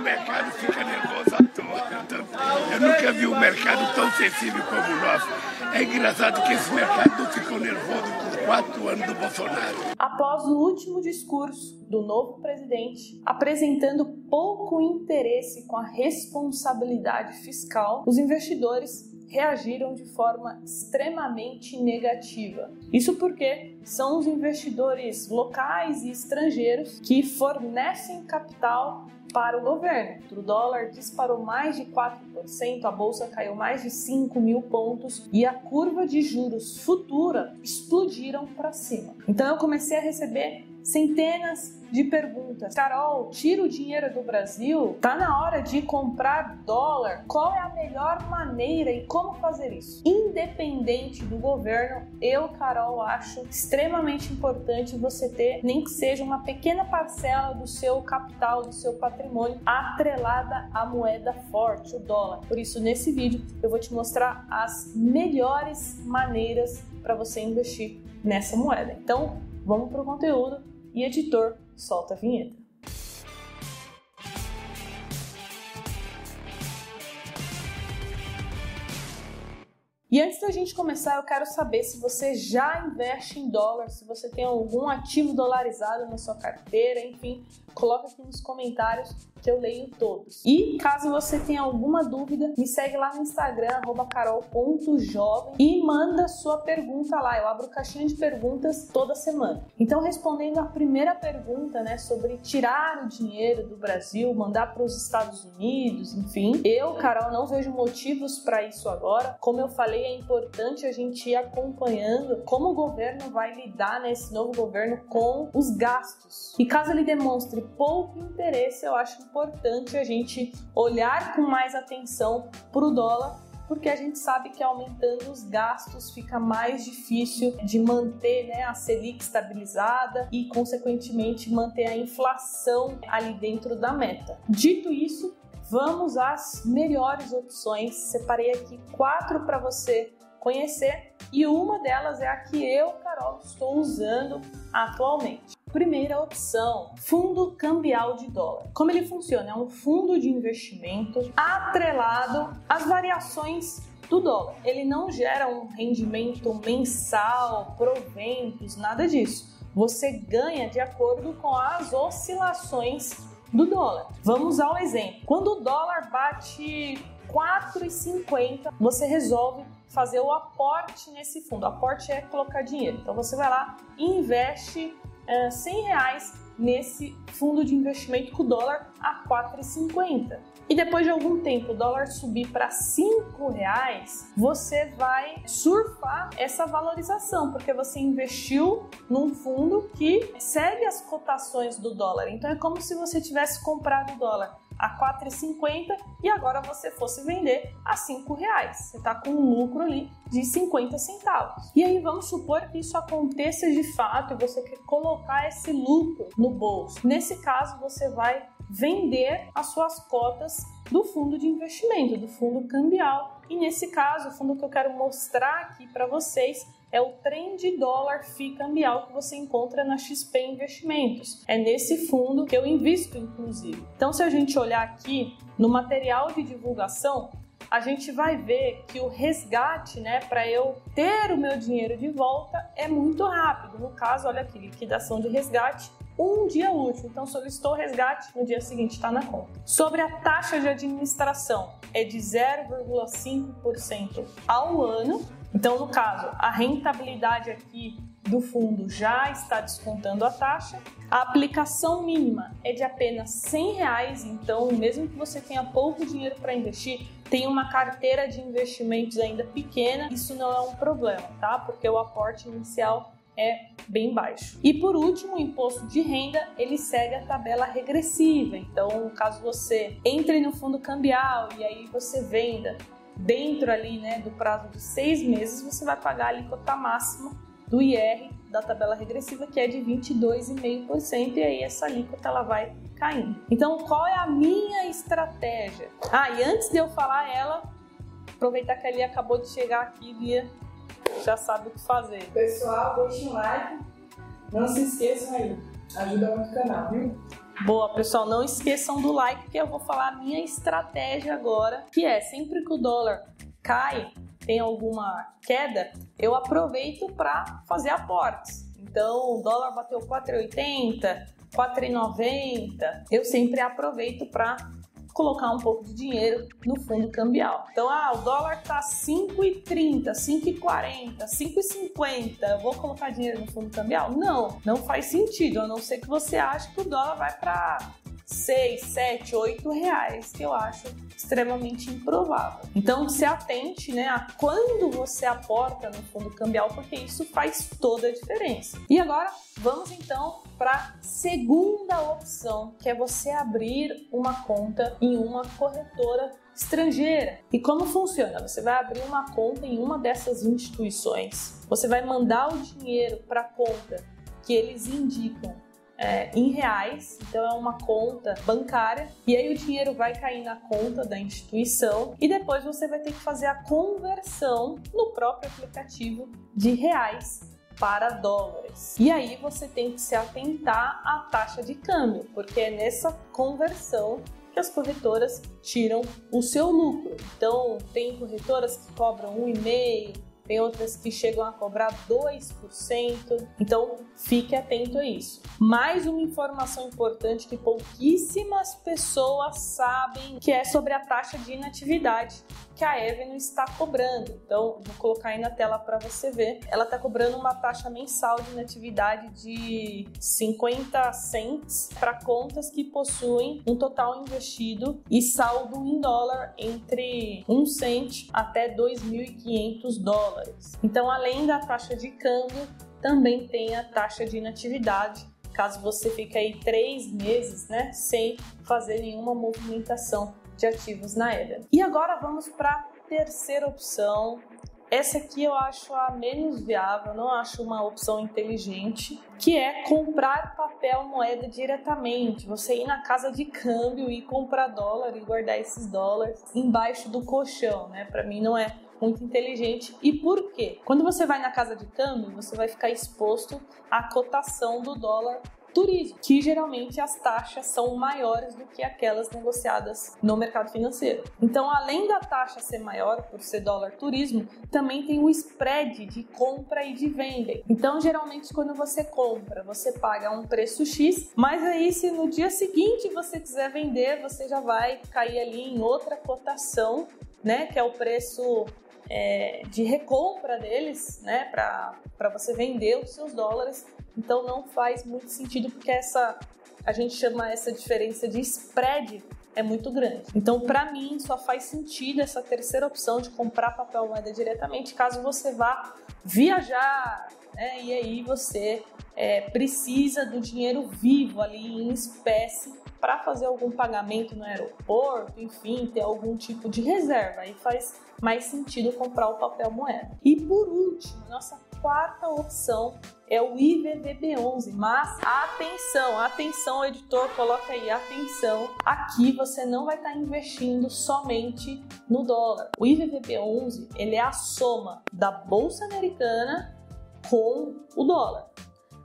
o mercado fica nervoso à toa. Eu nunca vi um mercado tão sensível como o nosso. É engraçado que esse mercado ficou nervoso por quatro anos do Bolsonaro. Após o último discurso do novo presidente, apresentando pouco interesse com a responsabilidade fiscal, os investidores reagiram de forma extremamente negativa. Isso porque são os investidores locais e estrangeiros que fornecem capital para o governo. O dólar disparou mais de 4%, a bolsa caiu mais de 5 mil pontos e a curva de juros futura explodiram para cima. Então eu comecei a receber centenas de perguntas. Carol, tira o dinheiro do Brasil? Tá na hora de comprar dólar? Qual é a melhor maneira e como fazer isso? Independente do governo, eu, Carol, acho extremamente importante você ter nem que seja uma pequena parcela do seu capital, do seu patrimônio atrelada à moeda forte, o dólar. Por isso, nesse vídeo eu vou te mostrar as melhores maneiras para você investir nessa moeda. Então, vamos para o conteúdo e editor solta a vinheta. E antes da gente começar, eu quero saber se você já investe em dólar, se você tem algum ativo dolarizado na sua carteira, enfim, coloca aqui nos comentários que eu leio todos. E caso você tenha alguma dúvida, me segue lá no Instagram, carol.jovem e manda sua pergunta lá. Eu abro caixinha de perguntas toda semana. Então, respondendo a primeira pergunta, né, sobre tirar o dinheiro do Brasil, mandar para os Estados Unidos, enfim, eu, Carol, não vejo motivos para isso agora. Como eu falei, é importante a gente ir acompanhando como o governo vai lidar nesse novo governo com os gastos. E caso ele demonstre pouco interesse, eu acho importante a gente olhar com mais atenção para o dólar porque a gente sabe que aumentando os gastos fica mais difícil de manter né, a Selic estabilizada e, consequentemente, manter a inflação ali dentro da meta. Dito isso, vamos às melhores opções. Separei aqui quatro para você conhecer e uma delas é a que eu, Carol, estou usando atualmente. Primeira opção, fundo cambial de dólar. Como ele funciona? É um fundo de investimento atrelado às variações do dólar. Ele não gera um rendimento mensal, proventos, nada disso. Você ganha de acordo com as oscilações do dólar. Vamos ao exemplo. Quando o dólar bate 4,50, você resolve fazer o aporte nesse fundo. O aporte é colocar dinheiro. Então você vai lá e investe 100 reais nesse fundo de investimento com o dólar a 4,50. E depois de algum tempo o dólar subir para 5 reais, você vai surfar essa valorização, porque você investiu num fundo que segue as cotações do dólar. Então é como se você tivesse comprado o dólar a 4,50 e agora você fosse vender a 5 reais. Você está com um lucro ali de 50 centavos. E aí vamos supor que isso aconteça de fato e você quer colocar esse lucro no bolso. Nesse caso, você vai vender as suas cotas do fundo de investimento, do fundo cambial. E nesse caso, o fundo que eu quero mostrar aqui para vocês é o trend dólar FI cambial que você encontra na XP Investimentos. É nesse fundo que eu invisto, inclusive. Então, se a gente olhar aqui no material de divulgação, a gente vai ver que o resgate, né, para eu ter o meu dinheiro de volta é muito rápido. No caso, olha aqui, liquidação de resgate, um dia útil. Então, solicitou resgate, no dia seguinte está na conta. Sobre a taxa de administração, é de 0,5% ao ano então, no caso, a rentabilidade aqui do fundo já está descontando a taxa. A aplicação mínima é de apenas 100 reais, então mesmo que você tenha pouco dinheiro para investir, tem uma carteira de investimentos ainda pequena, isso não é um problema, tá? Porque o aporte inicial é bem baixo. E por último, o imposto de renda, ele segue a tabela regressiva. Então, caso você entre no fundo cambial e aí você venda dentro ali né, do prazo de seis meses, você vai pagar a alíquota máxima do IR da tabela regressiva, que é de 22,5%, e aí essa alíquota ela vai caindo. Então, qual é a minha estratégia? Ah, e antes de eu falar ela, aproveitar que Lia acabou de chegar aqui, Lia já sabe o que fazer. Pessoal, deixa um like, não se esqueçam aí, ajuda muito o canal, viu? Boa, pessoal, não esqueçam do like que eu vou falar a minha estratégia agora, que é sempre que o dólar cai, tem alguma queda, eu aproveito para fazer aportes. Então, o dólar bateu 4,80, 4,90, eu sempre aproveito para colocar um pouco de dinheiro no fundo cambial. Então, ah, o dólar tá 5,30, 5,40, 5,50, eu vou colocar dinheiro no fundo cambial? Não, não faz sentido, a não ser que você ache que o dólar vai para 6, 7, 8 reais, que eu acho extremamente improvável. Então, se atente né, a quando você aporta no fundo cambial, porque isso faz toda a diferença. E agora, vamos então para a segunda opção, que é você abrir uma conta em uma corretora estrangeira. E como funciona? Você vai abrir uma conta em uma dessas instituições. Você vai mandar o dinheiro para a conta que eles indicam é, em reais, então é uma conta bancária, e aí o dinheiro vai cair na conta da instituição e depois você vai ter que fazer a conversão no próprio aplicativo de reais para dólares. E aí você tem que se atentar à taxa de câmbio, porque é nessa conversão que as corretoras tiram o seu lucro. Então, tem corretoras que cobram 1,5%, tem outras que chegam a cobrar 2%. Então, fique atento a isso. Mais uma informação importante que pouquíssimas pessoas sabem, que é sobre a taxa de inatividade que a Avenue está cobrando. Então, vou colocar aí na tela para você ver. Ela está cobrando uma taxa mensal de inatividade de 50 cents para contas que possuem um total investido e saldo em dólar entre 1 cent até 2.500 dólares. Então, além da taxa de câmbio, também tem a taxa de inatividade caso você fique aí três meses, né, sem fazer nenhuma movimentação de ativos na Eden. E agora vamos para a terceira opção. Essa aqui eu acho a menos viável, não acho uma opção inteligente, que é comprar papel moeda diretamente. Você ir na casa de câmbio e comprar dólar e guardar esses dólares embaixo do colchão, né? Para mim não é muito inteligente. E por quê? Quando você vai na casa de câmbio, você vai ficar exposto à cotação do dólar turismo, que geralmente as taxas são maiores do que aquelas negociadas no mercado financeiro. Então, além da taxa ser maior por ser dólar turismo, também tem o spread de compra e de venda. Então, geralmente quando você compra, você paga um preço X, mas aí se no dia seguinte você quiser vender, você já vai cair ali em outra cotação, né, que é o preço é, de recompra deles, né, para você vender os seus dólares então não faz muito sentido porque essa a gente chama essa diferença de spread é muito grande. Então, para mim, só faz sentido essa terceira opção de comprar papel moeda diretamente caso você vá viajar, né? E aí você é, precisa do dinheiro vivo ali em espécie para fazer algum pagamento no aeroporto, enfim, ter algum tipo de reserva. Aí faz mais sentido comprar o papel moeda. E por último, nossa quarta opção é o IVVB11, mas atenção, atenção editor, coloca aí, atenção, aqui você não vai estar investindo somente no dólar. O IVVB11, ele é a soma da bolsa americana com o dólar.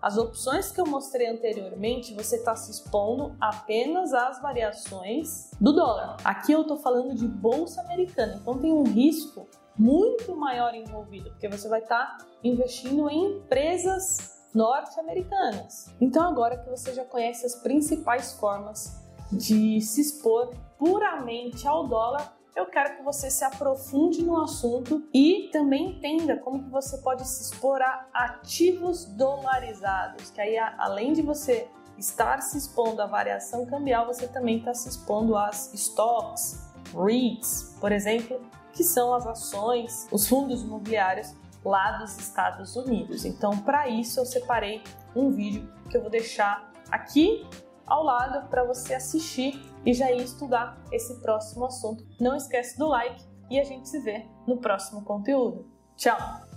As opções que eu mostrei anteriormente, você está se expondo apenas às variações do dólar. Aqui eu estou falando de bolsa americana, então tem um risco muito maior envolvido, porque você vai estar tá investindo em empresas norte-americanas. Então, agora que você já conhece as principais formas de se expor puramente ao dólar, eu quero que você se aprofunde no assunto e também entenda como que você pode se expor a ativos dolarizados, que aí além de você estar se expondo à variação cambial, você também está se expondo às stocks, REITs, por exemplo, que são as ações, os fundos imobiliários lá dos Estados Unidos. Então, para isso, eu separei um vídeo que eu vou deixar aqui ao lado para você assistir e já ir estudar esse próximo assunto. Não esquece do like e a gente se vê no próximo conteúdo. Tchau!